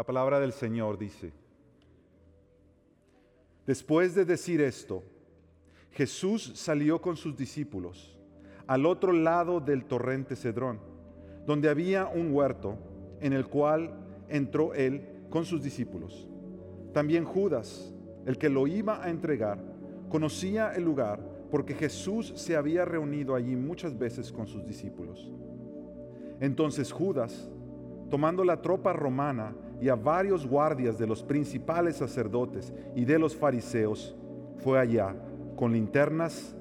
La palabra del Señor dice, después de decir esto, Jesús salió con sus discípulos al otro lado del torrente Cedrón, donde había un huerto en el cual entró él con sus discípulos. También Judas, el que lo iba a entregar, conocía el lugar porque Jesús se había reunido allí muchas veces con sus discípulos. Entonces Judas, tomando la tropa romana y a varios guardias de los principales sacerdotes y de los fariseos, fue allá con linternas,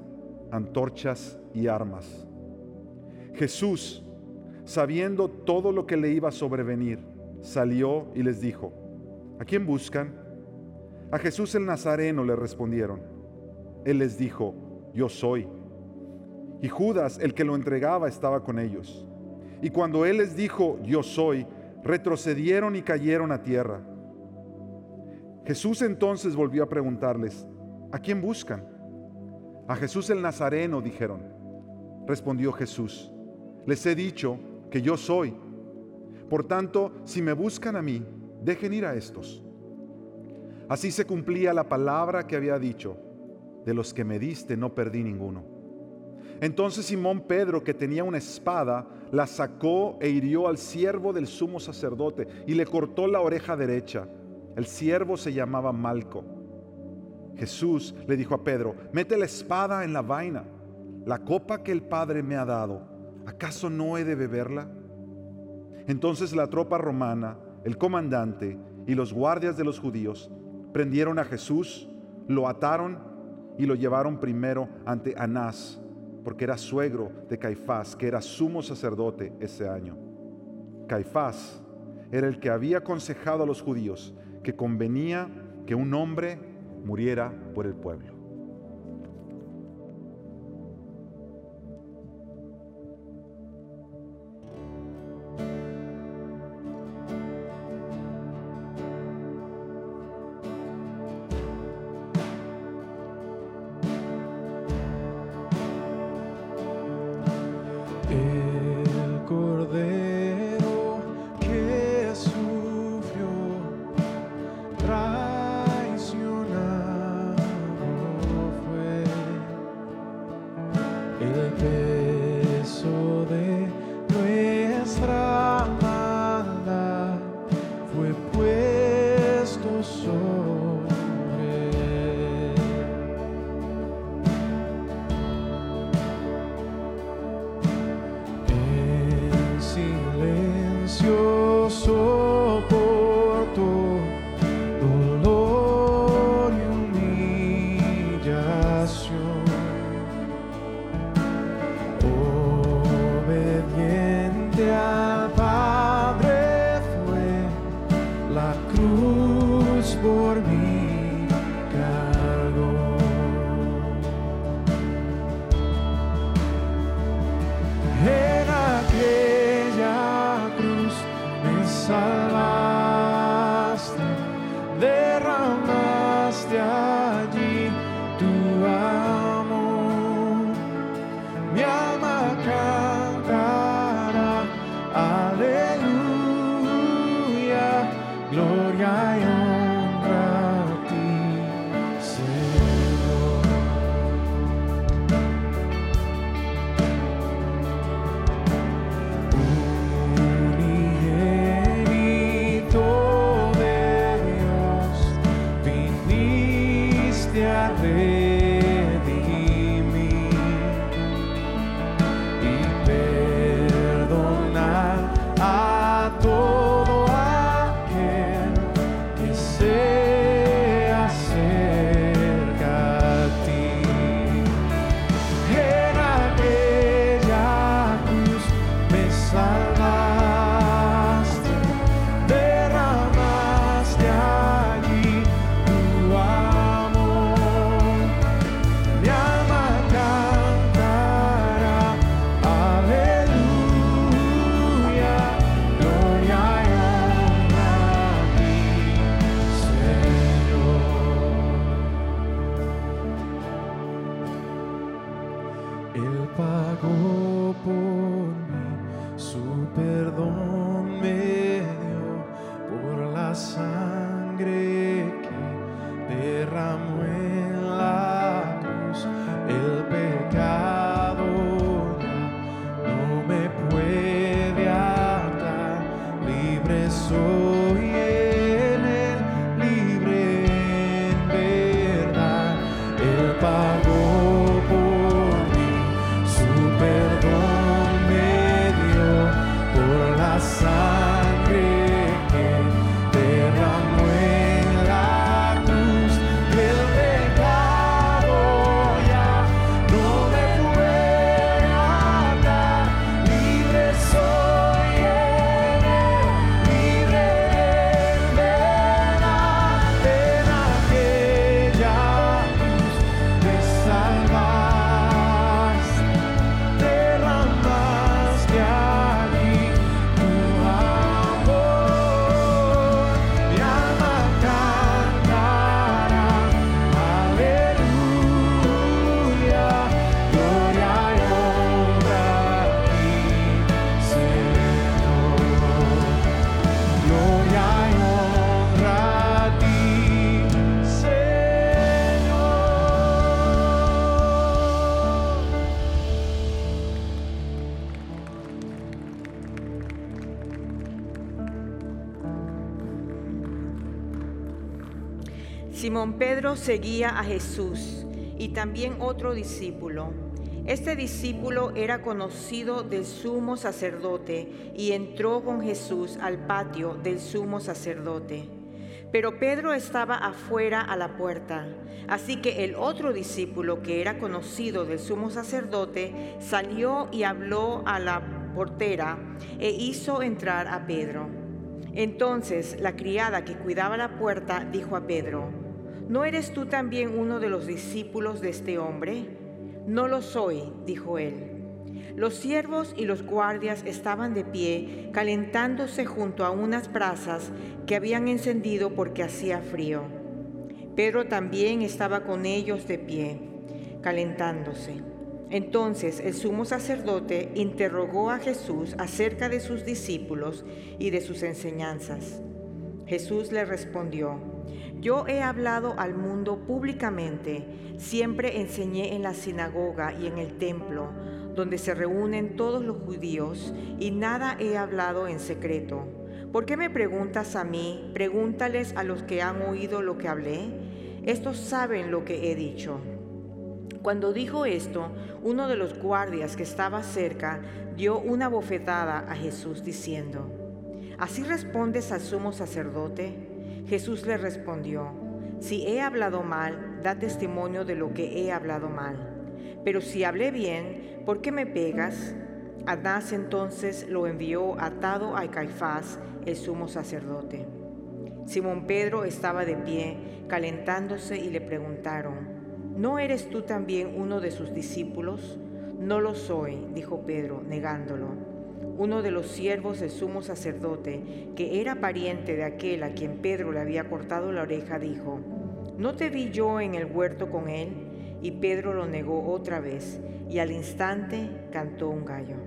antorchas y armas. Jesús, sabiendo todo lo que le iba a sobrevenir, salió y les dijo, ¿a quién buscan? A Jesús el Nazareno le respondieron. Él les dijo, yo soy. Y Judas, el que lo entregaba, estaba con ellos. Y cuando él les dijo, yo soy, retrocedieron y cayeron a tierra. Jesús entonces volvió a preguntarles, ¿a quién buscan? A Jesús el Nazareno dijeron. Respondió Jesús, les he dicho que yo soy. Por tanto, si me buscan a mí, dejen ir a estos. Así se cumplía la palabra que había dicho, de los que me diste no perdí ninguno. Entonces Simón Pedro, que tenía una espada, la sacó e hirió al siervo del sumo sacerdote y le cortó la oreja derecha. El siervo se llamaba Malco. Jesús le dijo a Pedro, mete la espada en la vaina, la copa que el Padre me ha dado, ¿acaso no he de beberla? Entonces la tropa romana, el comandante y los guardias de los judíos prendieron a Jesús, lo ataron y lo llevaron primero ante Anás, porque era suegro de Caifás, que era sumo sacerdote ese año. Caifás era el que había aconsejado a los judíos que convenía que un hombre muriera por el pueblo. Simón Pedro seguía a Jesús y también otro discípulo. Este discípulo era conocido del sumo sacerdote y entró con Jesús al patio del sumo sacerdote. Pero Pedro estaba afuera a la puerta. Así que el otro discípulo, que era conocido del sumo sacerdote, salió y habló a la portera e hizo entrar a Pedro. Entonces la criada que cuidaba la puerta dijo a Pedro, ¿no eres tú también uno de los discípulos de este hombre? No lo soy, dijo él. Los siervos y los guardias estaban de pie, calentándose junto a unas brasas que habían encendido porque hacía frío. Pedro también estaba con ellos de pie, calentándose. Entonces el sumo sacerdote interrogó a Jesús acerca de sus discípulos y de sus enseñanzas. Jesús le respondió, yo he hablado al mundo públicamente, siempre enseñé en la sinagoga y en el templo, donde se reúnen todos los judíos, y nada he hablado en secreto. ¿Por qué me preguntas a mí? Pregúntales a los que han oído lo que hablé. Estos saben lo que he dicho. Cuando dijo esto, uno de los guardias que estaba cerca dio una bofetada a Jesús diciendo, ¿Así respondes al sumo sacerdote? Jesús le respondió, si he hablado mal, da testimonio de lo que he hablado mal. Pero si hablé bien, ¿por qué me pegas? Anás entonces lo envió atado a Caifás, el sumo sacerdote. Simón Pedro estaba de pie, calentándose, y le preguntaron, ¿no eres tú también uno de sus discípulos? No lo soy, dijo Pedro, negándolo. Uno de los siervos del sumo sacerdote, que era pariente de aquel a quien Pedro le había cortado la oreja, dijo, ¿no te vi yo en el huerto con él? Y Pedro lo negó otra vez, y al instante cantó un gallo.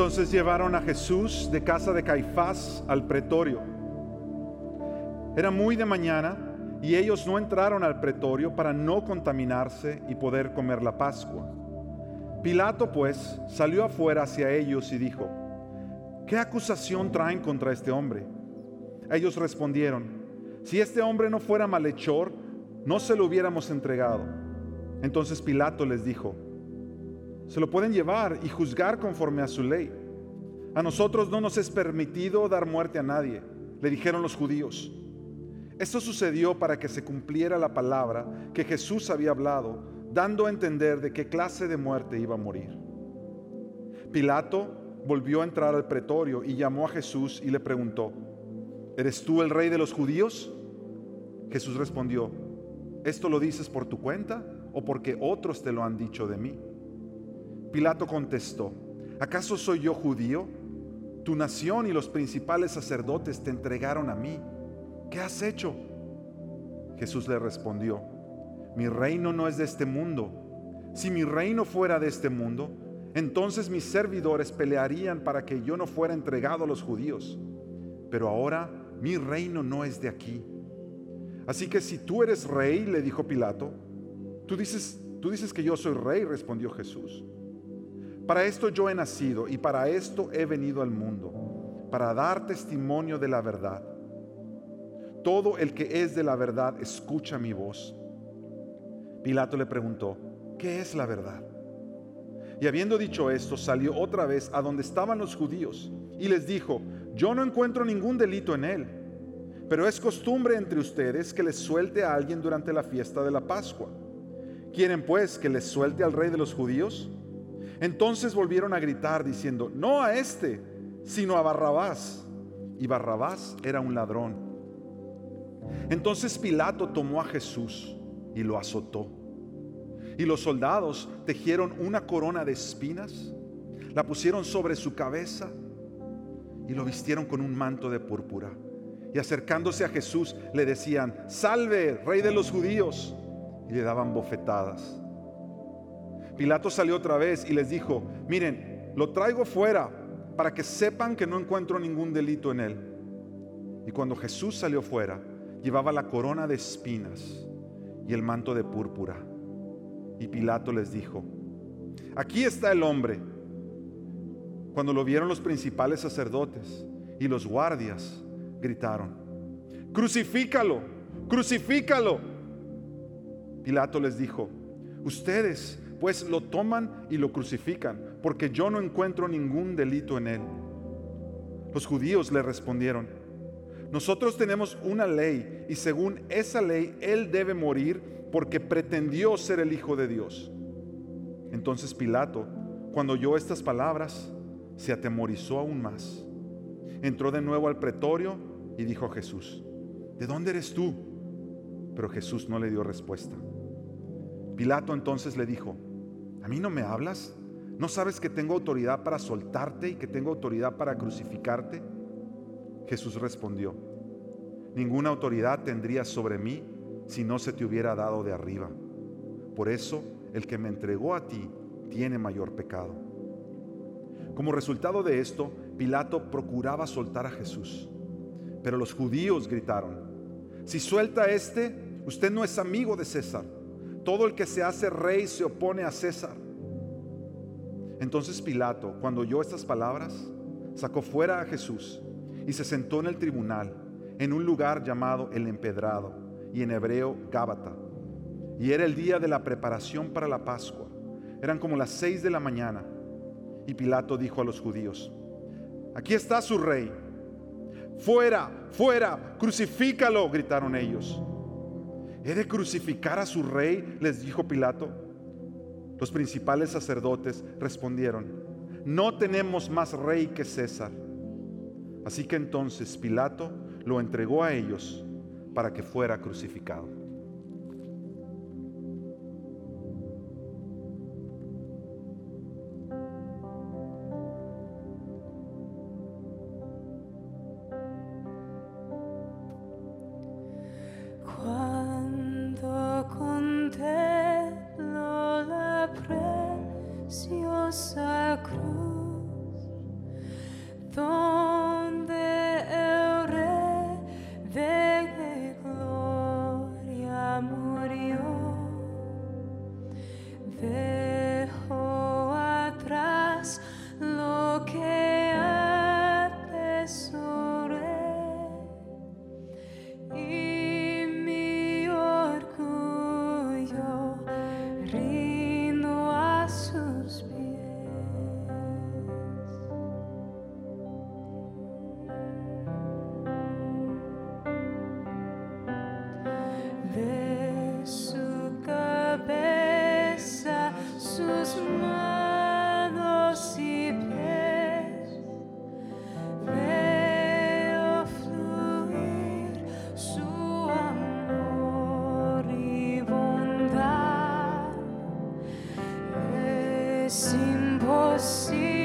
Entonces llevaron a Jesús de casa de Caifás al pretorio. Era muy de mañana y ellos no entraron al pretorio para no contaminarse y poder comer la Pascua. Pilato pues salió afuera hacia ellos y dijo, ¿qué acusación traen contra este hombre? Ellos respondieron, si este hombre no fuera malhechor, no se lo hubiéramos entregado. Entonces Pilato les dijo, se lo pueden llevar y juzgar conforme a su ley. A nosotros no nos es permitido dar muerte a nadie, le dijeron los judíos. Esto sucedió para que se cumpliera la palabra que Jesús había hablado, dando a entender de qué clase de muerte iba a morir. Pilato volvió a entrar al pretorio y llamó a Jesús y le preguntó, ¿eres tú el rey de los judíos? Jesús respondió, ¿esto lo dices por tu cuenta o porque otros te lo han dicho de mí? Pilato contestó, ¿acaso soy yo judío? Tu nación y los principales sacerdotes te entregaron a mí. ¿Qué has hecho? Jesús le respondió, mi reino no es de este mundo. Si mi reino fuera de este mundo, entonces mis servidores pelearían para que yo no fuera entregado a los judíos. Pero ahora mi reino no es de aquí. Así que si tú eres rey, le dijo Pilato, tú dices, tú dices que yo soy rey, respondió Jesús. Para esto yo he nacido y para esto he venido al mundo, para dar testimonio de la verdad. Todo el que es de la verdad escucha mi voz. Pilato le preguntó, ¿qué es la verdad? Y habiendo dicho esto, salió otra vez a donde estaban los judíos y les dijo, yo no encuentro ningún delito en él, pero es costumbre entre ustedes que les suelte a alguien durante la fiesta de la Pascua. ¿Quieren pues que les suelte al rey de los judíos? Entonces volvieron a gritar diciendo, no a este, sino a Barrabás. Y Barrabás era un ladrón. Entonces Pilato tomó a Jesús y lo azotó. Y los soldados tejieron una corona de espinas, la pusieron sobre su cabeza y lo vistieron con un manto de púrpura. Y acercándose a Jesús le decían, salve, rey de los judíos. Y le daban bofetadas. Pilato salió otra vez y les dijo, miren, lo traigo fuera para que sepan que no encuentro ningún delito en él. Y cuando Jesús salió fuera, llevaba la corona de espinas y el manto de púrpura. Y Pilato les dijo, aquí está el hombre. Cuando lo vieron los principales sacerdotes y los guardias, gritaron, crucifícalo, crucifícalo. Pilato les dijo, ustedes pues lo toman y lo crucifican, porque yo no encuentro ningún delito en él. Los judíos le respondieron, nosotros tenemos una ley y según esa ley él debe morir porque pretendió ser el Hijo de Dios. Entonces Pilato, cuando oyó estas palabras, se atemorizó aún más. Entró de nuevo al pretorio y dijo a Jesús, ¿de dónde eres tú? Pero Jesús no le dio respuesta. Pilato entonces le dijo, ¿a mí no me hablas? ¿No sabes que tengo autoridad para soltarte y que tengo autoridad para crucificarte? Jesús respondió, ninguna autoridad tendrías sobre mí si no se te hubiera dado de arriba. Por eso el que me entregó a ti tiene mayor pecado. Como resultado de esto, Pilato procuraba soltar a Jesús. Pero los judíos gritaron, si suelta a este, usted no es amigo de César. Todo el que se hace rey se opone a César. Entonces Pilato, cuando oyó estas palabras, sacó fuera a Jesús y se sentó en el tribunal, en un lugar llamado el empedrado, y en hebreo Gábata. Y era el día de la preparación para la Pascua. Eran como las seis de la mañana. Y Pilato dijo a los judíos, aquí está su rey. Fuera, fuera, crucifícalo, gritaron ellos. ¿He de crucificar a su rey? les dijo Pilato. Los principales sacerdotes respondieron, no tenemos más rey que César. Así que entonces Pilato lo entregó a ellos para que fuera crucificado. Es imposible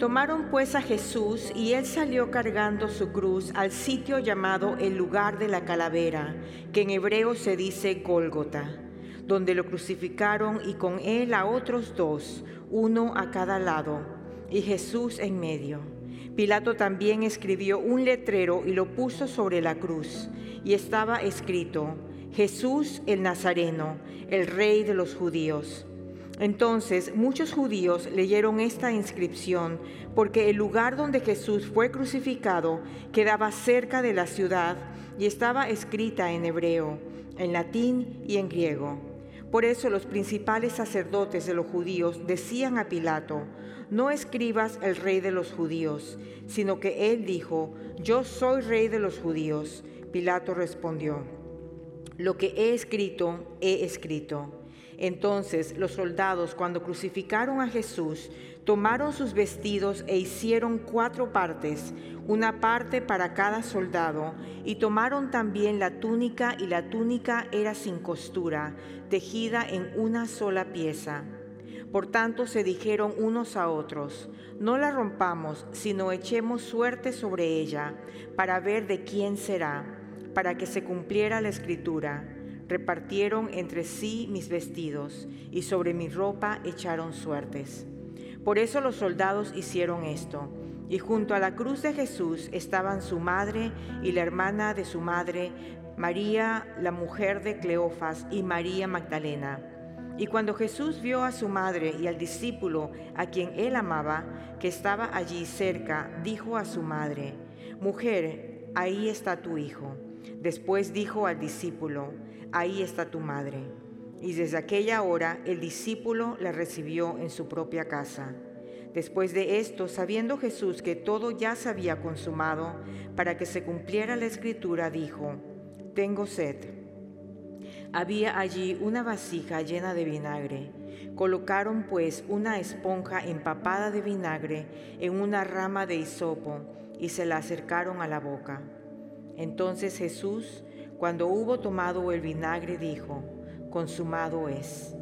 Tomaron pues a Jesús y él salió cargando su cruz al sitio llamado el lugar de la calavera, que en hebreo se dice Gólgota, donde lo crucificaron y con él a otros dos, uno a cada lado, y Jesús en medio. Pilato también escribió un letrero y lo puso sobre la cruz, y estaba escrito, Jesús el Nazareno, el rey de los judíos. Entonces muchos judíos leyeron esta inscripción porque el lugar donde Jesús fue crucificado quedaba cerca de la ciudad y estaba escrita en hebreo, en latín y en griego. Por eso los principales sacerdotes de los judíos decían a Pilato, no escribas el rey de los judíos, sino que él dijo, yo soy rey de los judíos. Pilato respondió, lo que he escrito, he escrito. Entonces los soldados, cuando crucificaron a Jesús, tomaron sus vestidos e hicieron cuatro partes, una parte para cada soldado, y tomaron también la túnica, y la túnica era sin costura, tejida en una sola pieza. Por tanto se dijeron unos a otros, no la rompamos, sino echemos suerte sobre ella, para ver de quién será, para que se cumpliera la escritura repartieron entre sí mis vestidos y sobre mi ropa echaron suertes. Por eso los soldados hicieron esto. Y junto a la cruz de Jesús estaban su madre y la hermana de su madre, María, la mujer de Cleofas, y María Magdalena. Y cuando Jesús vio a su madre y al discípulo a quien él amaba, que estaba allí cerca, dijo a su madre, Mujer, ahí está tu hijo. Después dijo al discípulo, ahí está tu madre. Y desde aquella hora el discípulo la recibió en su propia casa. Después de esto, sabiendo Jesús que todo ya se había consumado, para que se cumpliera la escritura, dijo, Tengo sed. Había allí una vasija llena de vinagre. Colocaron pues una esponja empapada de vinagre en una rama de hisopo y se la acercaron a la boca. Entonces Jesús, cuando hubo tomado el vinagre, dijo, consumado es.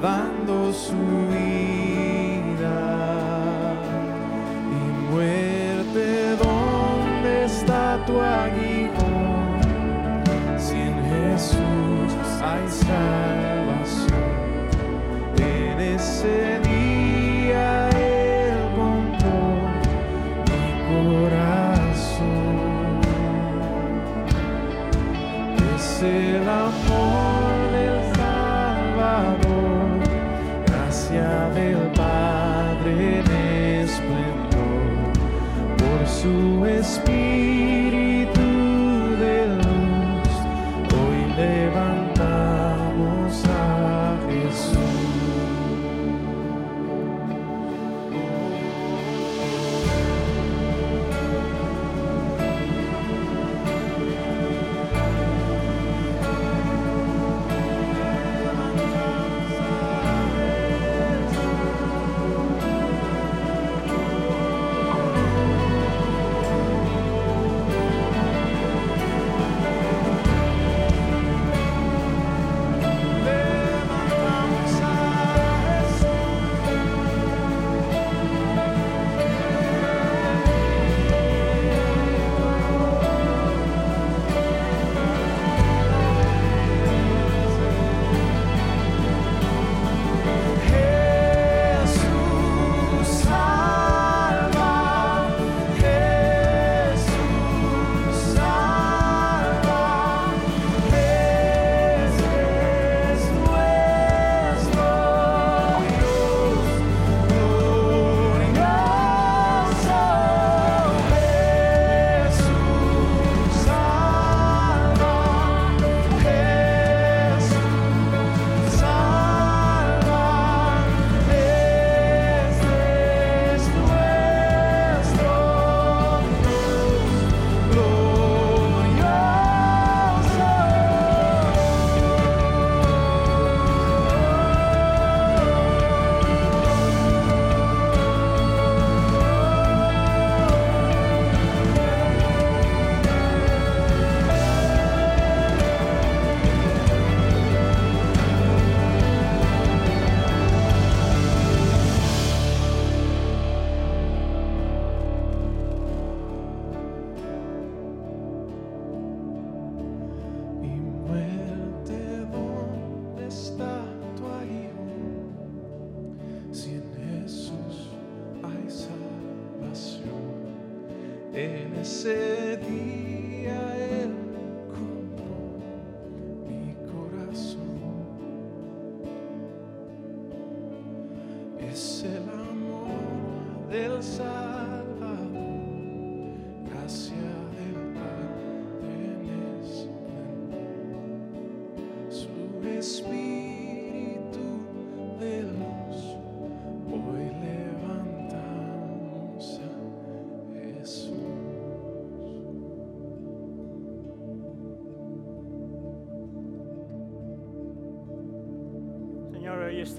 Dando su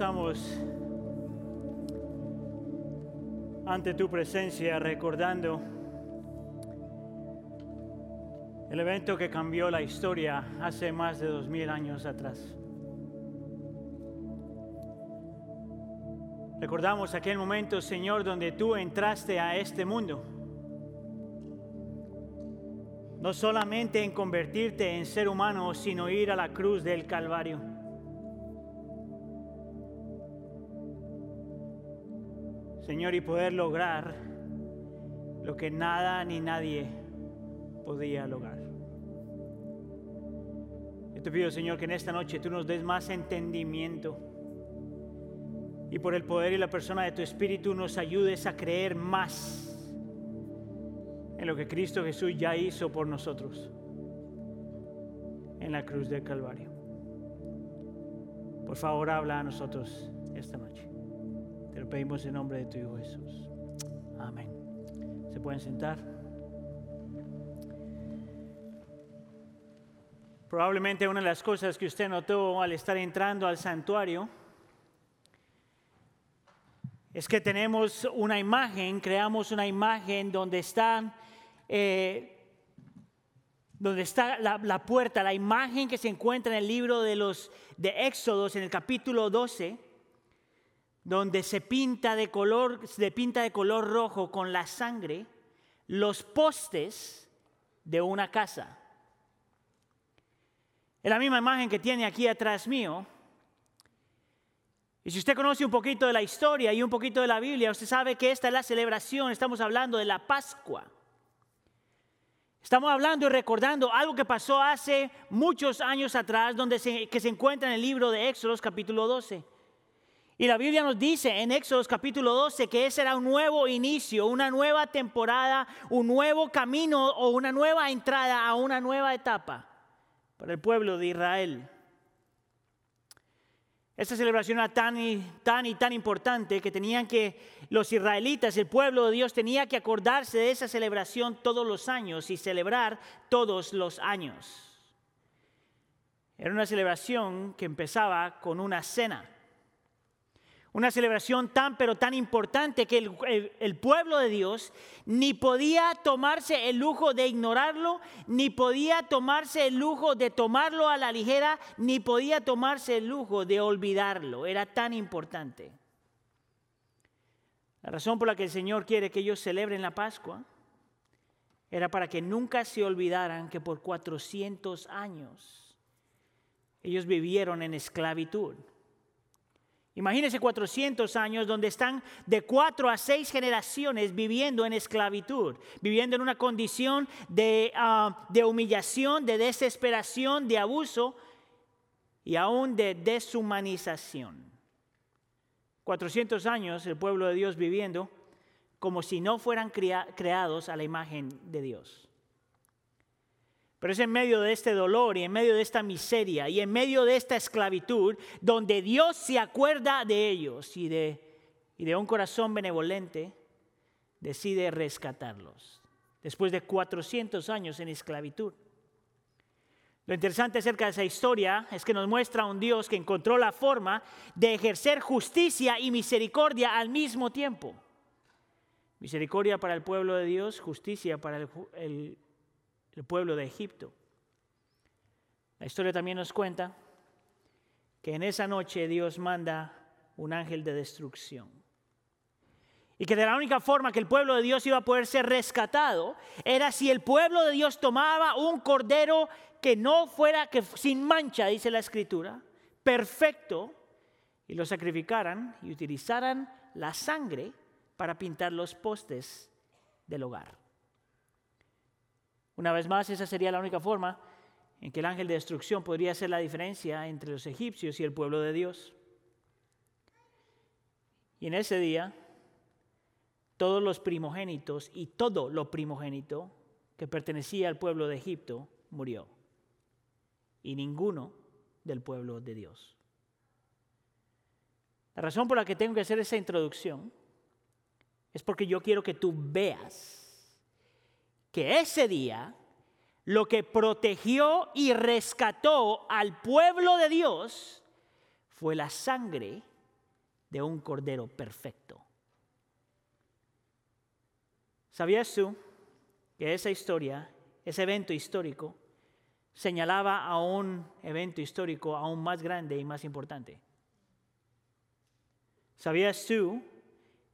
estamos ante tu presencia recordando el evento que cambió la historia hace más de dos mil años atrás. Recordamos aquel momento, Señor, donde tú entraste a este mundo. No solamente en convertirte en ser humano, sino ir a la cruz del Calvario. Señor, y poder lograr lo que nada ni nadie podía lograr. Yo te pido, Señor, que en esta noche tú nos des más entendimiento y por el poder y la persona de tu Espíritu nos ayudes a creer más en lo que Cristo Jesús ya hizo por nosotros en la cruz del Calvario. Por favor, habla a nosotros esta noche. Pedimos en nombre de tu Hijo Jesús. Amén. ¿Se pueden sentar? Probablemente una de las cosas que usted notó al estar entrando al santuario es que tenemos una imagen, creamos una imagen donde está, eh, donde está la, la puerta, la imagen que se encuentra en el libro de los de Éxodos en el capítulo 12 donde se pinta de color, se pinta de color rojo con la sangre los postes de una casa. Es la misma imagen que tiene aquí atrás mío. Y si usted conoce un poquito de la historia y un poquito de la Biblia, usted sabe que esta es la celebración, estamos hablando de la Pascua. Estamos hablando y recordando algo que pasó hace muchos años atrás, donde se, que se encuentra en el libro de Éxodos capítulo 12. Y la Biblia nos dice en Éxodo capítulo 12 que ese era un nuevo inicio, una nueva temporada, un nuevo camino o una nueva entrada a una nueva etapa para el pueblo de Israel. Esta celebración era tan y, tan y tan importante que tenían que los israelitas, el pueblo de Dios, tenía que acordarse de esa celebración todos los años y celebrar todos los años. Era una celebración que empezaba con una cena. Una celebración tan pero tan importante que el, pueblo de Dios ni podía tomarse el lujo de ignorarlo, ni podía tomarse el lujo de tomarlo a la ligera, ni podía tomarse el lujo de olvidarlo. Era tan importante. La razón por la que el Señor quiere que ellos celebren la Pascua era para que nunca se olvidaran que por 400 años ellos vivieron en esclavitud. Imagínense 400 años donde están de cuatro a seis generaciones viviendo en esclavitud, viviendo en una condición de, uh, de, humillación, de desesperación, de abuso y aún de deshumanización. 400 años el pueblo de Dios viviendo como si no fueran crea creados a la imagen de Dios. Pero es en medio de este dolor y en medio de esta miseria y en medio de esta esclavitud donde Dios se acuerda de ellos y de, y de un corazón benevolente decide rescatarlos después de 400 años en esclavitud. Lo interesante acerca de esa historia es que nos muestra un Dios que encontró la forma de ejercer justicia y misericordia al mismo tiempo. Misericordia para el pueblo de Dios, justicia para el el pueblo de Egipto. La historia también nos cuenta que en esa noche Dios manda un ángel de destrucción. Y que de la única forma que el pueblo de Dios iba a poder ser rescatado era si el pueblo de Dios tomaba un cordero que no fuera que sin mancha, dice la escritura, perfecto, y lo sacrificaran y utilizaran la sangre para pintar los postes del hogar. Una vez más, esa sería la única forma en que el ángel de destrucción podría hacer la diferencia entre los egipcios y el pueblo de Dios. Y en ese día, todos los primogénitos y todo lo primogénito que pertenecía al pueblo de Egipto murió. Y ninguno del pueblo de Dios. La razón por la que tengo que hacer esa introducción es porque yo quiero que tú veas que ese día lo que protegió y rescató al pueblo de Dios fue la sangre de un cordero perfecto. ¿Sabías tú que esa historia, ese evento histórico, señalaba a un evento histórico aún más grande y más importante? ¿Sabías tú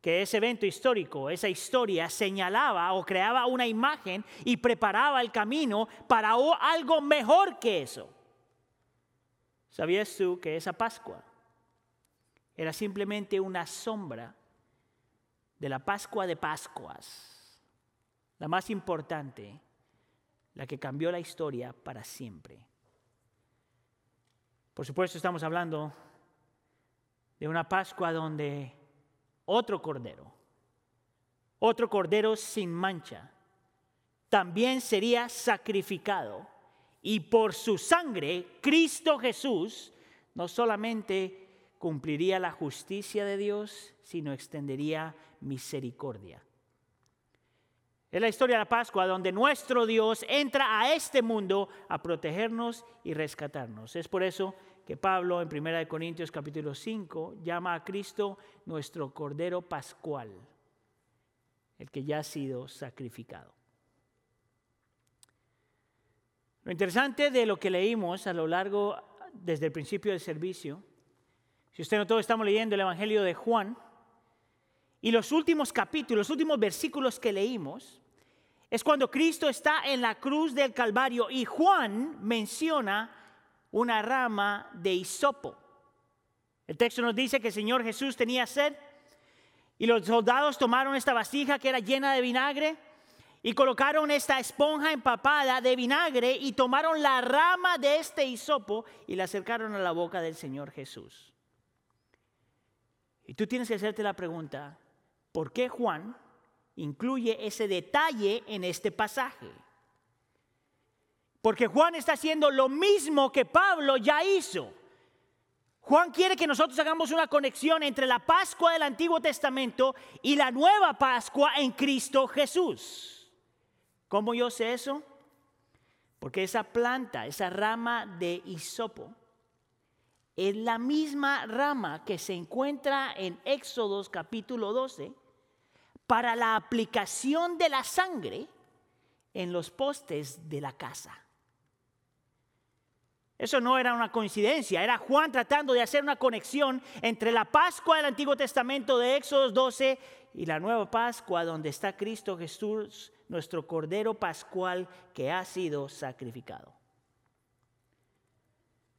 que ese evento histórico, esa historia señalaba o creaba una imagen y preparaba el camino para algo mejor que eso. ¿Sabías tú que esa Pascua era simplemente una sombra de la Pascua de Pascuas, la más importante, la que cambió la historia para siempre? Por supuesto estamos hablando de una Pascua donde otro cordero, otro cordero sin mancha, también sería sacrificado. Y por su sangre, Cristo Jesús no solamente cumpliría la justicia de Dios, sino extendería misericordia. Es la historia de la Pascua donde nuestro Dios entra a este mundo a protegernos y rescatarnos. Es por eso que Pablo en 1 Corintios capítulo 5 llama a Cristo nuestro Cordero Pascual, el que ya ha sido sacrificado. Lo interesante de lo que leímos a lo largo, desde el principio del servicio, si usted notó, estamos leyendo el Evangelio de Juan, y los últimos capítulos, los últimos versículos que leímos, es cuando Cristo está en la cruz del Calvario y Juan menciona una rama de hisopo. El texto nos dice que el Señor Jesús tenía sed y los soldados tomaron esta vasija que era llena de vinagre y colocaron esta esponja empapada de vinagre y tomaron la rama de este hisopo y la acercaron a la boca del Señor Jesús. Y tú tienes que hacerte la pregunta, ¿por qué Juan incluye ese detalle en este pasaje? Porque Juan está haciendo lo mismo que Pablo ya hizo. Juan quiere que nosotros hagamos una conexión entre la Pascua del Antiguo Testamento y la nueva Pascua en Cristo Jesús. ¿Cómo yo sé eso? Porque esa planta, esa rama de hisopo, es la misma rama que se encuentra en Éxodos capítulo 12 para la aplicación de la sangre en los postes de la casa. Eso no era una coincidencia, era Juan tratando de hacer una conexión entre la Pascua del Antiguo Testamento de Éxodo 12 y la nueva Pascua donde está Cristo Jesús, nuestro Cordero Pascual que ha sido sacrificado.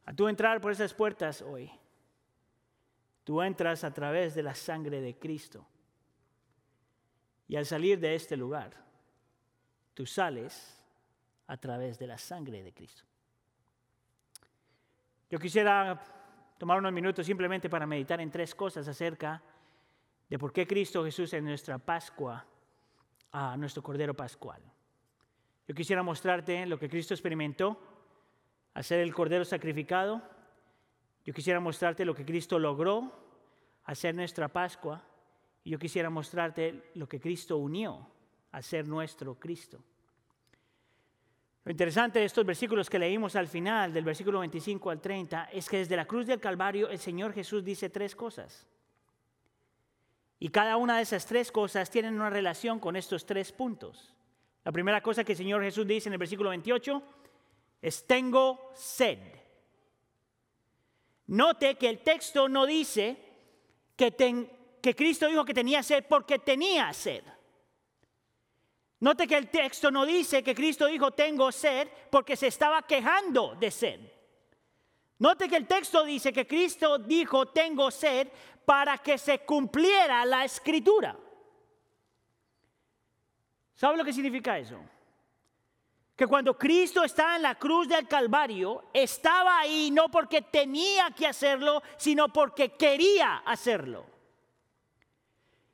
A tú entrar por esas puertas hoy, tú entras a través de la sangre de Cristo. Y al salir de este lugar, tú sales a través de la sangre de Cristo. Yo quisiera tomar unos minutos simplemente para meditar en tres cosas acerca de por qué Cristo Jesús es nuestra Pascua, a nuestro Cordero Pascual. Yo quisiera mostrarte lo que Cristo experimentó al ser el Cordero sacrificado. Yo quisiera mostrarte lo que Cristo logró al ser nuestra Pascua. Y yo quisiera mostrarte lo que Cristo unió al ser nuestro Cristo. Lo interesante de estos versículos que leímos al final, del versículo 25 al 30, es que desde la cruz del Calvario el Señor Jesús dice tres cosas. Y cada una de esas tres cosas tienen una relación con estos tres puntos. La primera cosa que el Señor Jesús dice en el versículo 28 es tengo sed. Note que el texto no dice que, que Cristo dijo que tenía sed porque tenía sed. Note que el texto no dice que Cristo dijo tengo sed porque se estaba quejando de sed. Note que el texto dice que Cristo dijo tengo sed para que se cumpliera la escritura. ¿Sabe lo que significa eso? Que cuando Cristo está en la cruz del Calvario, estaba ahí no porque tenía que hacerlo, sino porque quería hacerlo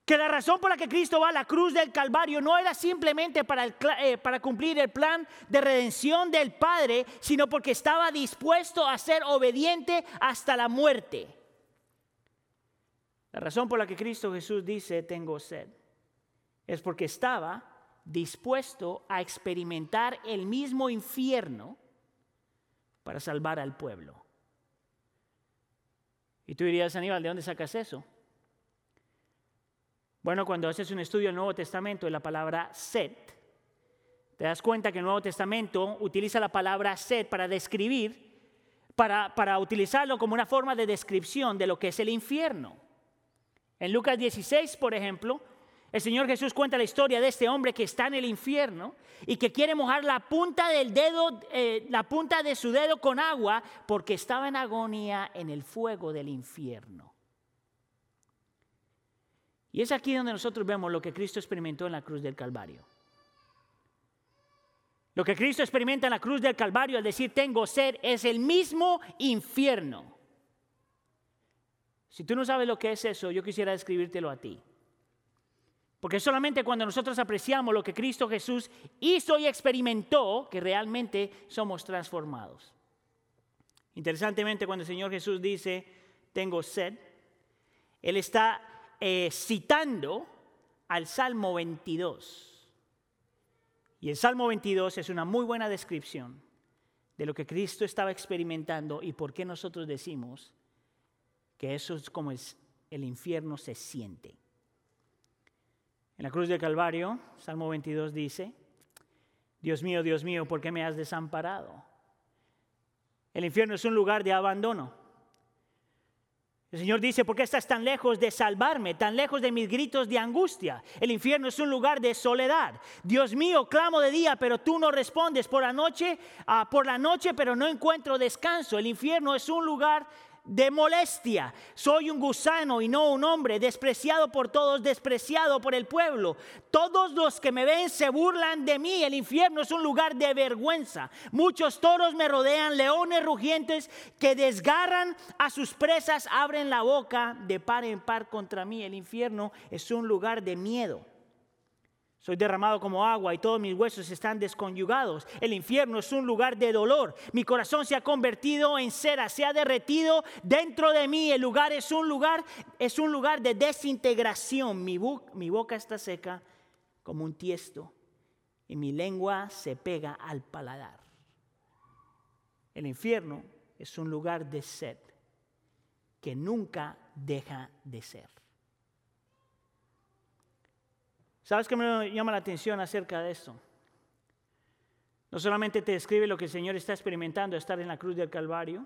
que la razón por la que Cristo va a la cruz del Calvario no era simplemente para, eh, para, cumplir el plan de redención del Padre, sino porque estaba dispuesto a ser obediente hasta la muerte. La razón por la que Cristo Jesús dice, tengo sed, es porque estaba dispuesto a experimentar el mismo infierno para salvar al pueblo. Y tú dirías, Aníbal, ¿de dónde sacas eso? Bueno, cuando haces un estudio del Nuevo Testamento de la palabra sed, te das cuenta que el Nuevo Testamento utiliza la palabra sed para describir, para, para utilizarlo como una forma de descripción de lo que es el infierno. En Lucas 16, por ejemplo, el Señor Jesús cuenta la historia de este hombre que está en el infierno y que quiere mojar la punta del dedo, eh, la punta de su dedo con agua porque estaba en agonía en el fuego del infierno. Y es aquí donde nosotros vemos lo que Cristo experimentó en la cruz del Calvario. Lo que Cristo experimenta en la cruz del Calvario al decir tengo sed es el mismo infierno. Si tú no sabes lo que es eso, yo quisiera describírtelo a ti. Porque solamente cuando nosotros apreciamos lo que Cristo Jesús hizo y experimentó, que realmente somos transformados. Interesantemente, cuando el Señor Jesús dice, tengo sed, Él está eh, citando al Salmo 22. Y el Salmo 22 es una muy buena descripción de lo que Cristo estaba experimentando y por qué nosotros decimos que eso es como el infierno se siente. En la cruz del Calvario, Salmo 22 dice, Dios mío, Dios mío, ¿por qué me has desamparado? El infierno es un lugar de abandono. El Señor dice, ¿por qué estás tan lejos de salvarme, tan lejos de mis gritos de angustia? El infierno es un lugar de soledad. Dios mío, clamo de día, pero tú no respondes. Por la noche, ah, por la noche, pero no encuentro descanso. El infierno es un lugar de molestia. Soy un gusano y no un hombre, despreciado por todos, despreciado por el pueblo. Todos los que me ven se burlan de mí. El infierno es un lugar de vergüenza. Muchos toros me rodean, leones rugientes que desgarran a sus presas, abren la boca de par en par contra mí. El infierno es un lugar de miedo. Soy derramado como agua y todos mis huesos están desconyugados. El infierno es un lugar de dolor. Mi corazón se ha convertido en cera, se ha derretido dentro de mí. El lugar es un lugar, es un lugar de desintegración. Mi, mi boca está seca como un tiesto y mi lengua se pega al paladar. El infierno es un lugar de sed que nunca deja de ser. ¿Sabes qué me llama la atención acerca de esto? No solamente te describe lo que el Señor está experimentando, estar en la cruz del Calvario,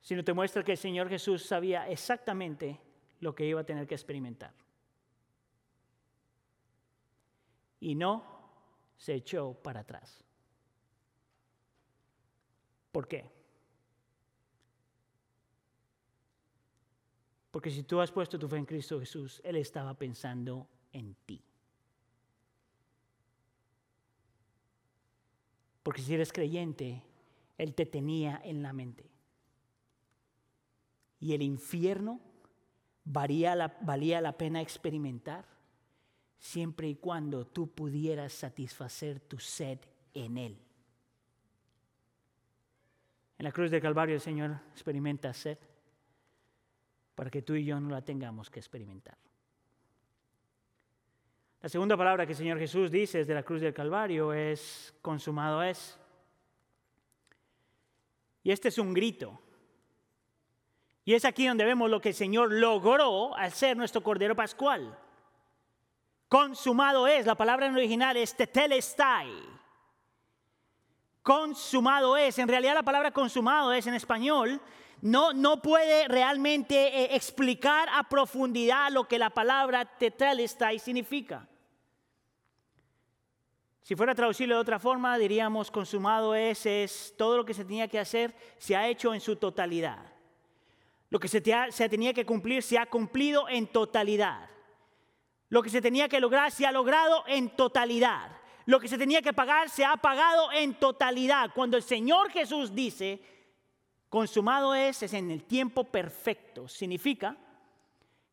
sino te muestra que el Señor Jesús sabía exactamente lo que iba a tener que experimentar. Y no se echó para atrás. ¿Por qué? Porque si tú has puesto tu fe en Cristo Jesús, Él estaba pensando en ti. Porque si eres creyente, Él te tenía en la mente. Y el infierno valía la, valía la pena experimentar siempre y cuando tú pudieras satisfacer tu sed en Él. En la cruz del Calvario el Señor experimenta sed para que tú y yo no la tengamos que experimentar. La segunda palabra que el Señor Jesús dice desde la cruz del Calvario es consumado es. Y este es un grito. Y es aquí donde vemos lo que el Señor logró al ser nuestro Cordero Pascual. Consumado es, la palabra en original es tetelestai. Consumado es, en realidad la palabra consumado es en español no, no puede realmente eh, explicar a profundidad lo que la palabra tetelestai significa. Si fuera a traducirlo de otra forma, diríamos consumado es, es todo lo que se tenía que hacer, se ha hecho en su totalidad. Lo que se, se tenía que cumplir se ha cumplido en totalidad. Lo que se tenía que lograr se ha logrado en totalidad. Lo que se tenía que pagar se ha pagado en totalidad. Cuando el Señor Jesús dice, consumado es, es en el tiempo perfecto. Significa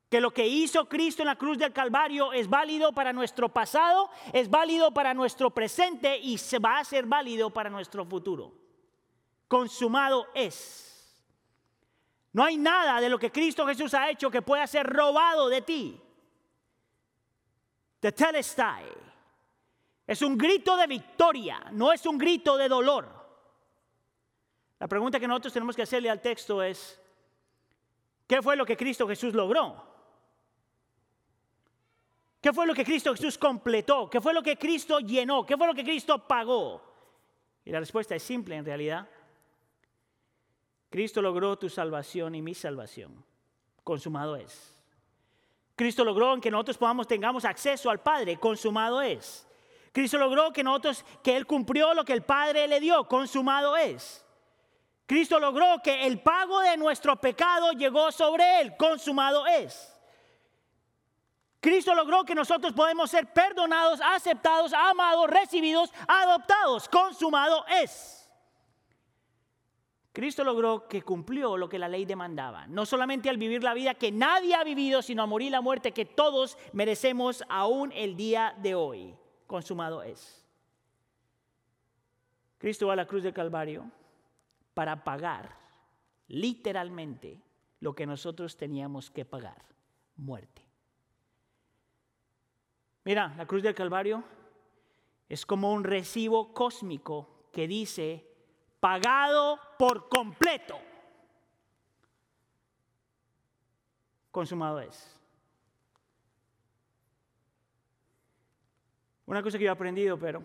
que lo que hizo Cristo en la cruz del Calvario es válido para nuestro pasado, es válido para nuestro presente y se va a ser válido para nuestro futuro. Consumado es. No hay nada de lo que Cristo Jesús ha hecho que pueda ser robado de ti. The telestai. Es un grito de victoria, no es un grito de dolor. La pregunta que nosotros tenemos que hacerle al texto es, ¿qué fue lo que Cristo Jesús logró? ¿Qué fue lo que Cristo Jesús completó? ¿Qué fue lo que Cristo llenó? ¿Qué fue lo que Cristo pagó? Y la respuesta es simple en realidad. Cristo logró tu salvación y mi salvación. Consumado es. Cristo logró que nosotros podamos tengamos acceso al Padre. Consumado es. Cristo logró que nosotros que él cumplió lo que el Padre le dio. Consumado es. Cristo logró que el pago de nuestro pecado llegó sobre él, consumado es. Cristo logró que nosotros podemos ser perdonados, aceptados, amados, recibidos, adoptados, consumado es. Cristo logró que cumplió lo que la ley demandaba, no solamente al vivir la vida que nadie ha vivido, sino a morir la muerte que todos merecemos aún el día de hoy. Consumado es. Cristo va a la cruz del Calvario para pagar literalmente lo que nosotros teníamos que pagar, muerte. Mira, la cruz del Calvario es como un recibo cósmico que dice, pagado por completo. Consumado es. Una cosa que yo he aprendido, pero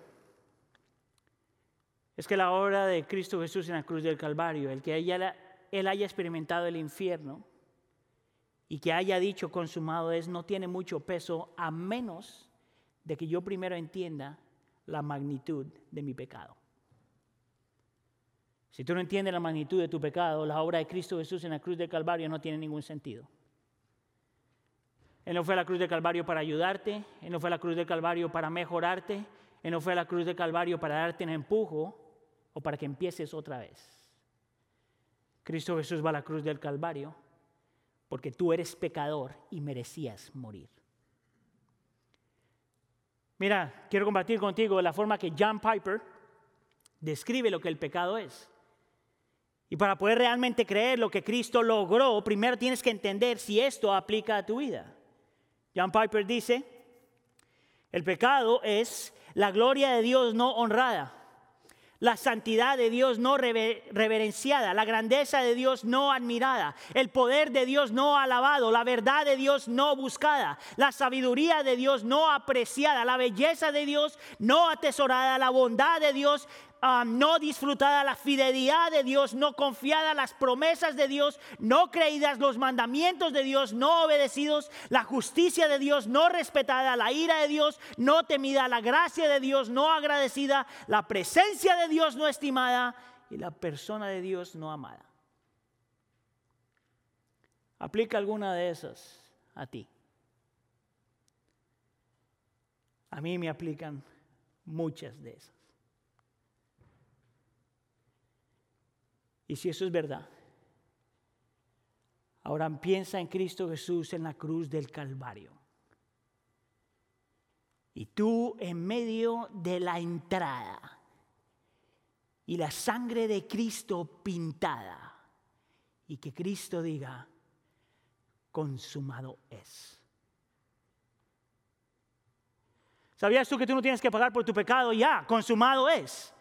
es que la obra de Cristo Jesús en la cruz del Calvario, el que él haya experimentado el infierno y que haya dicho consumado es, no tiene mucho peso a menos de que yo primero entienda la magnitud de mi pecado. Si tú no entiendes la magnitud de tu pecado, la obra de Cristo Jesús en la cruz del Calvario no tiene ningún sentido. Él no fue a la cruz del Calvario para ayudarte, Él no fue a la cruz del Calvario para mejorarte, Él no fue a la cruz del Calvario para darte un empujo o para que empieces otra vez. Cristo Jesús va a la cruz del Calvario porque tú eres pecador y merecías morir. Mira, quiero compartir contigo la forma que John Piper describe lo que el pecado es. Y para poder realmente creer lo que Cristo logró, primero tienes que entender si esto aplica a tu vida. John Piper dice, el pecado es la gloria de Dios no honrada, la santidad de Dios no reverenciada, la grandeza de Dios no admirada, el poder de Dios no alabado, la verdad de Dios no buscada, la sabiduría de Dios no apreciada, la belleza de Dios no atesorada, la bondad de Dios no disfrutada, la fidelidad de Dios no confiada, las promesas de Dios no creídas, los mandamientos de Dios no obedecidos, la justicia de Dios no respetada, la ira de Dios no temida, la gracia de Dios no agradecida, la presencia de Dios no estimada y la persona de Dios no amada. Aplica alguna de esas a ti. A mí me aplican muchas de esas. Y si eso es verdad, ahora piensa en Cristo Jesús en la cruz del Calvario. Y tú en medio de la entrada y la sangre de Cristo pintada. Y que Cristo diga, consumado es. ¿Sabías tú que tú no tienes que pagar por tu pecado? Ya, consumado es.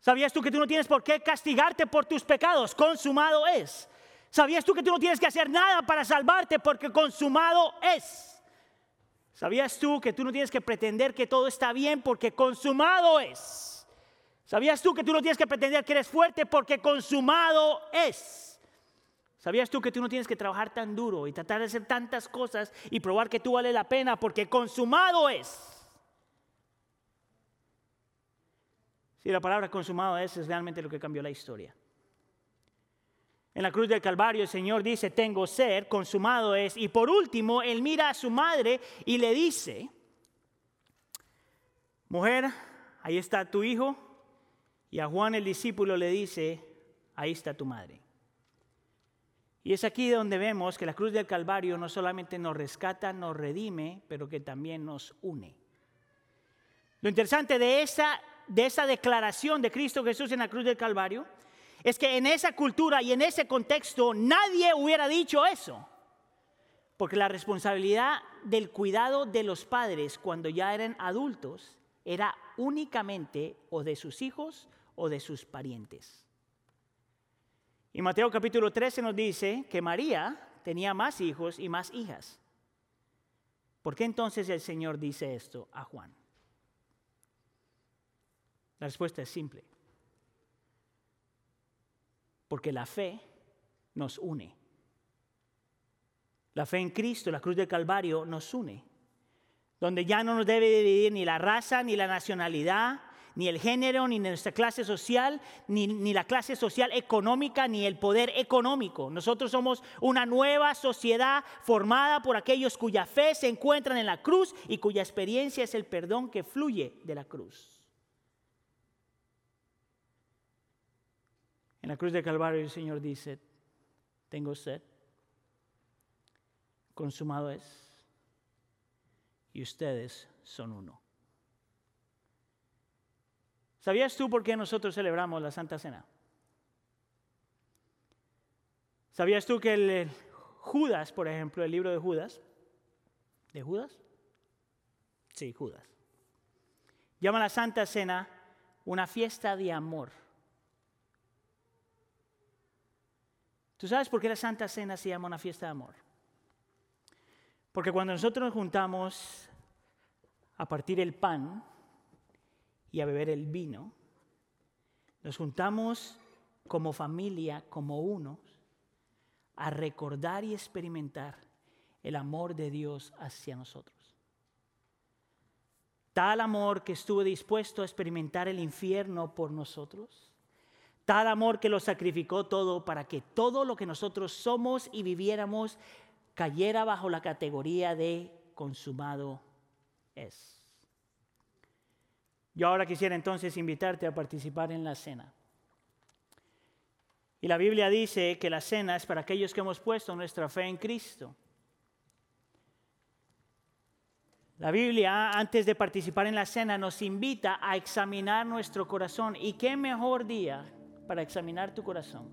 ¿Sabías tú que tú no tienes por qué castigarte por tus pecados? Consumado es. ¿Sabías tú que tú no tienes que hacer nada para salvarte porque consumado es? ¿Sabías tú que tú no tienes que pretender que todo está bien porque consumado es? ¿Sabías tú que tú no tienes que pretender que eres fuerte porque consumado es? ¿Sabías tú que tú no tienes que trabajar tan duro y tratar de hacer tantas cosas y probar que tú vale la pena porque consumado es? Si la palabra consumado es, es realmente lo que cambió la historia. En la cruz del Calvario el Señor dice, tengo ser, consumado es. Y por último, Él mira a su madre y le dice, mujer, ahí está tu hijo. Y a Juan el discípulo le dice, ahí está tu madre. Y es aquí donde vemos que la cruz del Calvario no solamente nos rescata, nos redime, pero que también nos une. Lo interesante de esa de esa declaración de Cristo Jesús en la cruz del Calvario es que en esa cultura y en ese contexto nadie hubiera dicho eso. Porque la responsabilidad del cuidado de los padres cuando ya eran adultos era únicamente o de sus hijos o de sus parientes. Y Mateo capítulo 13 nos dice que María tenía más hijos y más hijas. ¿Por qué entonces el Señor dice esto a Juan? La respuesta es simple. Porque la fe nos une. La fe en Cristo, la cruz del Calvario, nos une. Donde ya no nos debe dividir ni la raza, ni la nacionalidad, ni el género, ni nuestra clase social, ni, ni, la clase social económica, ni el poder económico. Nosotros somos una nueva sociedad formada por aquellos cuya fe se encuentran en la cruz y cuya experiencia es el perdón que fluye de la cruz. En la cruz de Calvario el Señor dice, tengo sed, consumado es, y ustedes son uno. ¿Sabías tú por qué nosotros celebramos la Santa Cena? ¿Sabías tú que el, Judas, por ejemplo, el libro de Judas, ¿de Judas? Sí, Judas. Llama la Santa Cena una fiesta de amor. ¿Tú sabes por qué la Santa Cena se llama una fiesta de amor? Porque cuando nosotros nos juntamos a partir el pan y a beber el vino, nos juntamos como familia, como unos, a recordar y experimentar el amor de Dios hacia nosotros. Tal amor que estuvo dispuesto a experimentar el infierno por nosotros Tal amor que lo sacrificó todo para que todo lo que nosotros somos y viviéramos cayera bajo la categoría de consumado es. Yo ahora quisiera entonces invitarte a participar en la cena. Y la Biblia dice que la cena es para aquellos que hemos puesto nuestra fe en Cristo. La Biblia, antes de participar en la cena, nos invita a examinar nuestro corazón. ¿Y qué mejor día para examinar tu corazón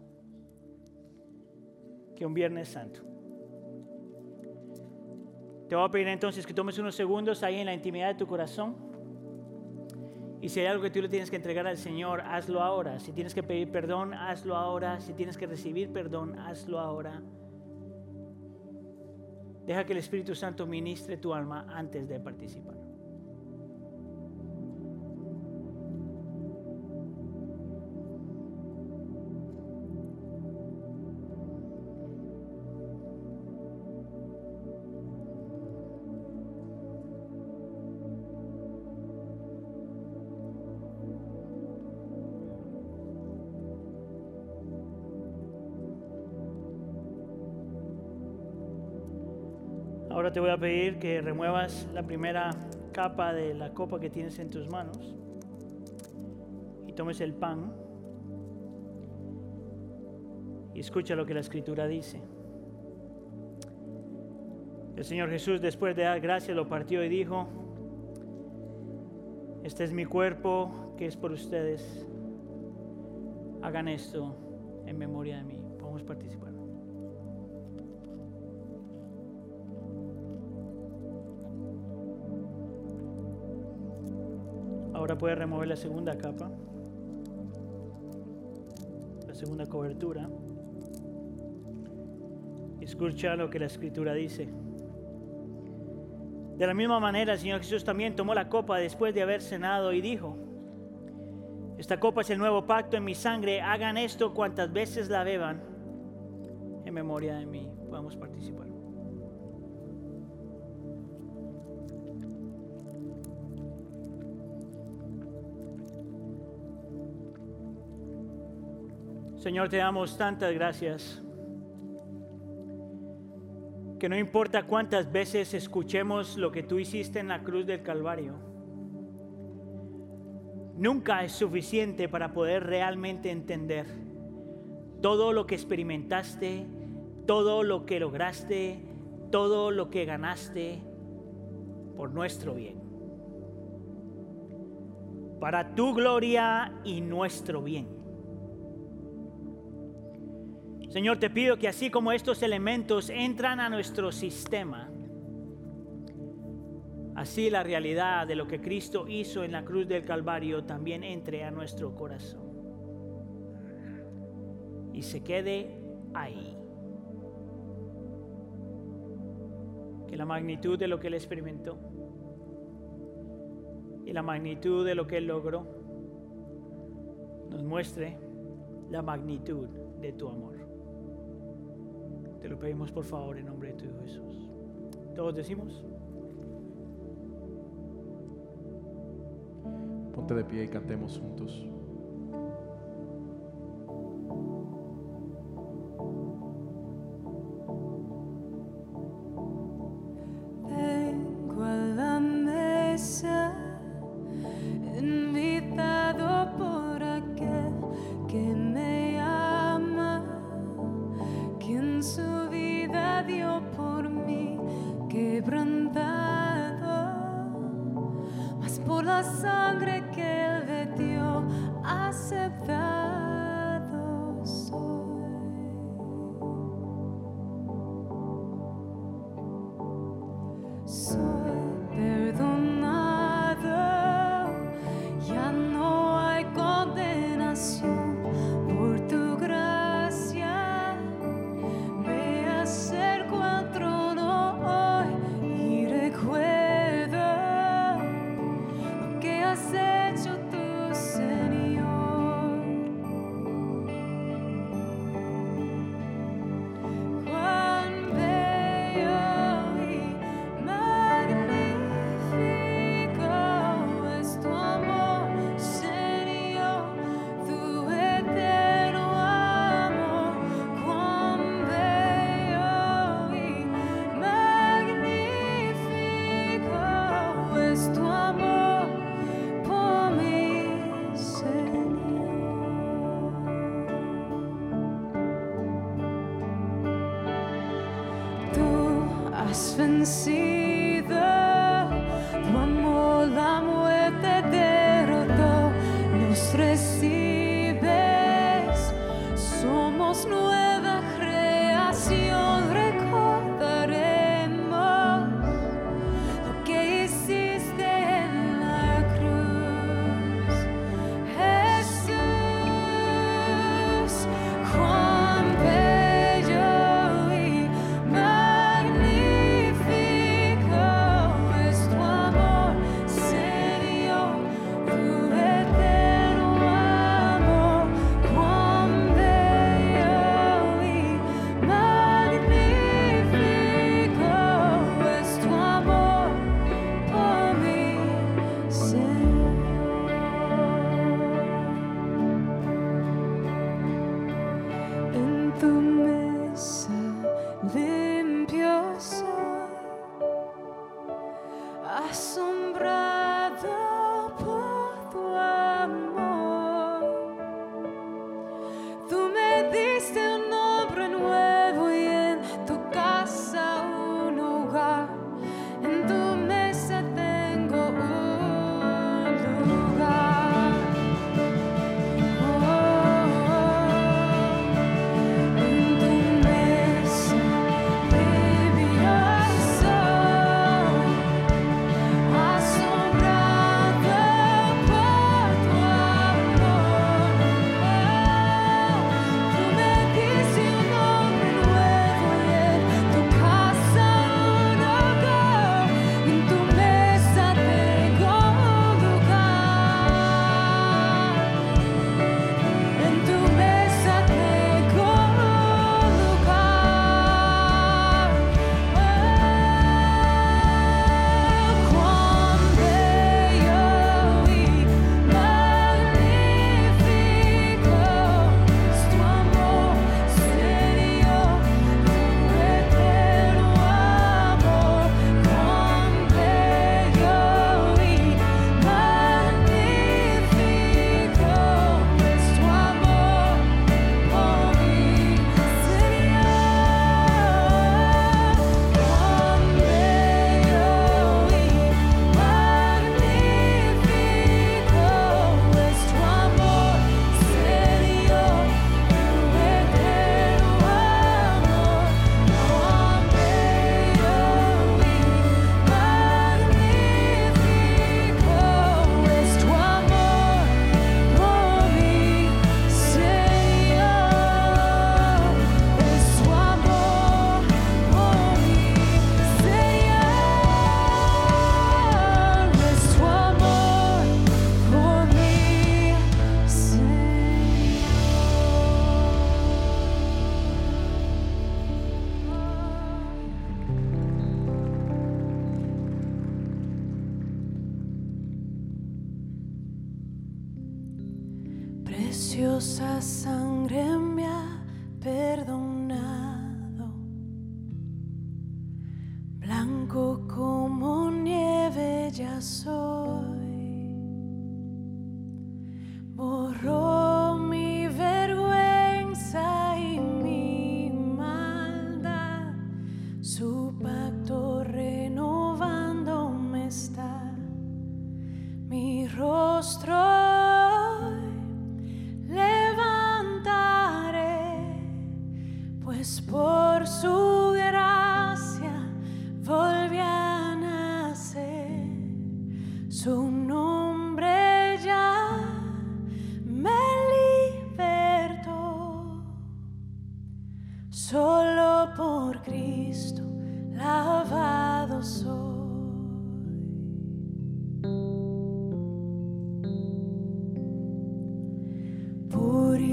que un Viernes Santo? Te voy a pedir entonces que tomes unos segundos ahí en la intimidad de tu corazón. Y si hay algo que tú le tienes que entregar al Señor, hazlo ahora. Si tienes que pedir perdón, hazlo ahora. Si tienes que recibir perdón, hazlo ahora. Deja que el Espíritu Santo ministre tu alma antes de participar. Te voy a pedir que remuevas la primera capa de la copa que tienes en tus manos y tomes el pan y escucha lo que la escritura dice. El Señor Jesús después de dar gracias lo partió y dijo, este es mi cuerpo que es por ustedes. Hagan esto en memoria de mí. Podemos participar. Ahora remover la segunda capa, la segunda cobertura. Escucha lo que la escritura dice. De la misma manera, el Señor Jesús también tomó la copa después de haber cenado y dijo, esta copa es el nuevo pacto en mi sangre, hagan esto cuantas veces la beban en memoria de mí. Podemos participar. Señor, te damos tantas gracias. Que no importa cuántas veces escuchemos lo que tú hiciste en la cruz del Calvario, nunca es suficiente para poder realmente entender todo lo que experimentaste, todo lo que lograste, todo lo que ganaste por nuestro bien. Para tu gloria y nuestro bien. Señor, te pido que así como estos elementos entran a nuestro sistema, así la realidad de lo que Cristo hizo en la cruz del Calvario también entre a nuestro corazón y se quede ahí. Que la magnitud de lo que Él experimentó y la magnitud de lo que Él logró nos muestre la magnitud de tu amor. Te lo pedimos por favor en nombre de tu Hijo Jesús. Todos decimos. Ponte de pie y cantemos juntos.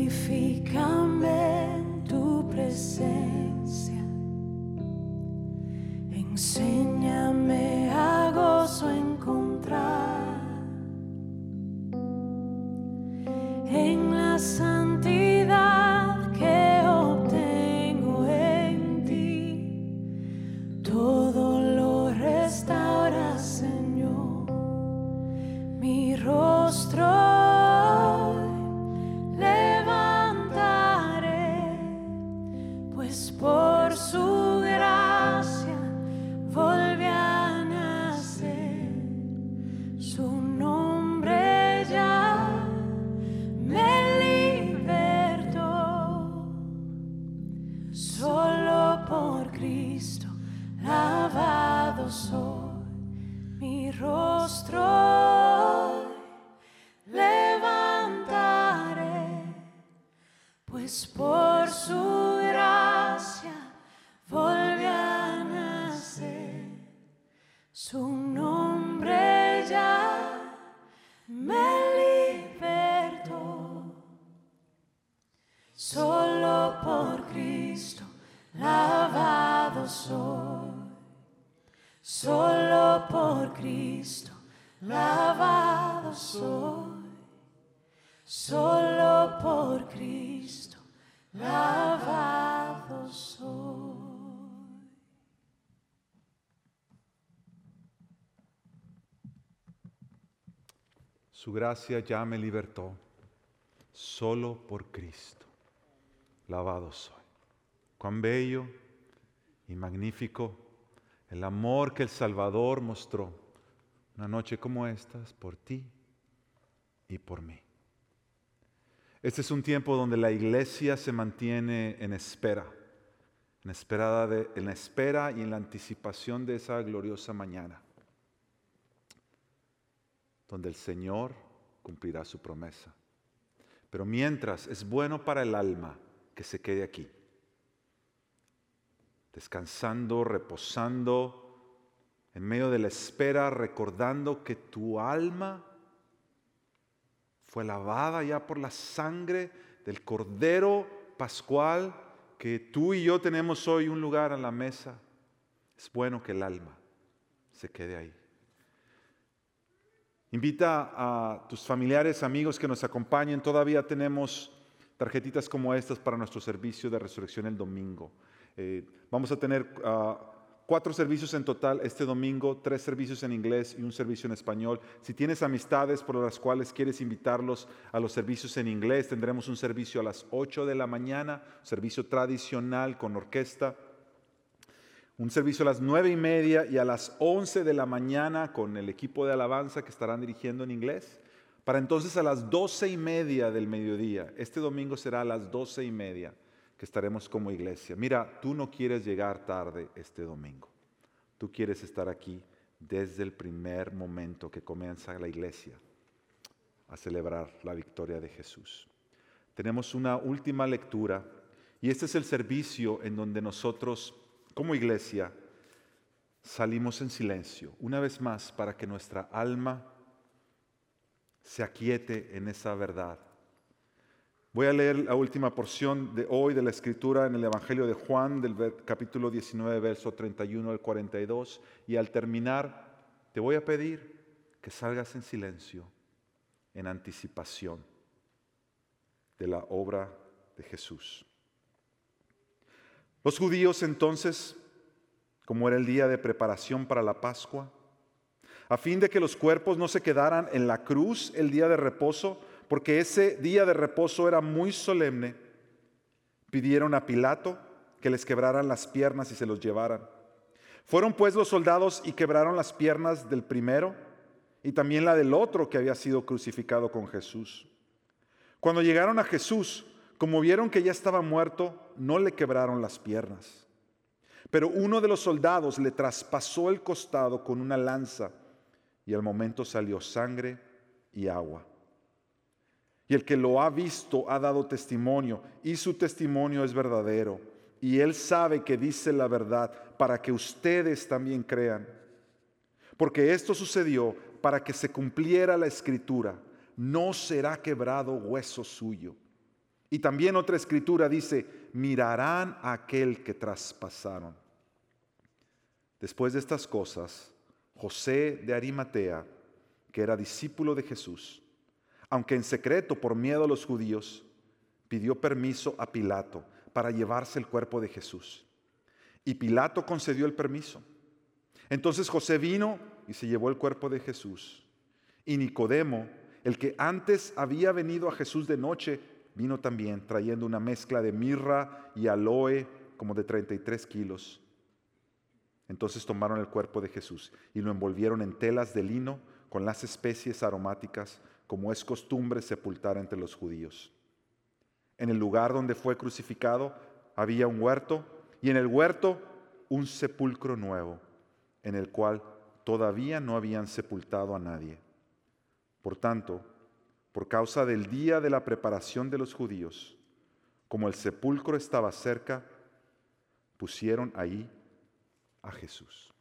Purifícame en tu presencia. Enséñame a gozo encontrar Su gracia ya me libertó. Solo por Cristo. Lavado soy. Cuán bello y magnífico el amor que el Salvador mostró una noche como estas por ti y por mí. Este es un tiempo donde la iglesia se mantiene en espera, en, esperada de- en la espera y en la anticipación de esa gloriosa mañana, donde el Señor cumplirá su promesa. Pero mientras es bueno para el alma que se quede aquí, descansando, reposando, en medio de la espera, recordando que tu alma fue lavada ya por la sangre del Cordero Pascual, que tú y yo tenemos hoy un lugar en la mesa. Es bueno que el alma se quede ahí. Invita a tus familiares, amigos que nos acompañen. Todavía tenemos tarjetitas como estas para nuestro servicio de resurrección el domingo. Eh, vamos a tener ah, cuatro servicios en total este domingo, tres servicios en inglés y un servicio en español. Si tienes amistades por las cuales quieres invitarlos a los servicios en inglés, tendremos un servicio a las 8 de la mañana, servicio tradicional con orquesta. Un servicio a las nueve y media y a las 11 de la mañana con el equipo de alabanza que estarán dirigiendo en inglés. Para entonces a las doce y media del mediodía. Este domingo será a las doce y media que estaremos como iglesia. Mira, tú no quieres llegar tarde este domingo. Tú quieres estar aquí desde el primer momento que comienza la iglesia a celebrar la victoria de Jesús. Tenemos una última lectura y este es el servicio en donde nosotros como iglesia salimos en silencio, una vez más, para que nuestra alma se aquiete en esa verdad. Voy a leer la última porción de hoy de la escritura en el Evangelio de Juan, del capítulo 19, verso 31 al 42, y al terminar te voy a pedir que salgas en silencio, en anticipación de la obra de Jesús. Los judíos entonces, como era el día de preparación para la Pascua, a fin de que los cuerpos no se quedaran en la cruz el día de reposo, porque ese día de reposo era muy solemne, pidieron a Pilato que les quebraran las piernas y se los llevaran. Fueron pues los soldados y quebraron las piernas del primero y también la del otro que había sido crucificado con Jesús. Cuando llegaron a Jesús, como vieron que ya estaba muerto, no le quebraron las piernas. Pero uno de los soldados le traspasó el costado con una lanza y al momento salió sangre y agua. Y el que lo ha visto ha dado testimonio y su testimonio es verdadero. Y él sabe que dice la verdad para que ustedes también crean. Porque esto sucedió para que se cumpliera la escritura. No será quebrado hueso suyo. Y también otra escritura dice, mirarán a aquel que traspasaron. Después de estas cosas, José de Arimatea, que era discípulo de Jesús, aunque en secreto por miedo a los judíos, pidió permiso a Pilato para llevarse el cuerpo de Jesús. Y Pilato concedió el permiso. Entonces José vino y se llevó el cuerpo de Jesús. Y Nicodemo, el que antes había venido a Jesús de noche, vino también trayendo una mezcla de mirra y aloe como de 33 kilos. Entonces tomaron el cuerpo de Jesús y lo envolvieron en telas de lino con las especies aromáticas, como es costumbre sepultar entre los judíos. En el lugar donde fue crucificado había un huerto y en el huerto un sepulcro nuevo, en el cual todavía no habían sepultado a nadie. Por tanto, por causa del día de la preparación de los judíos, como el sepulcro estaba cerca, pusieron ahí a Jesús.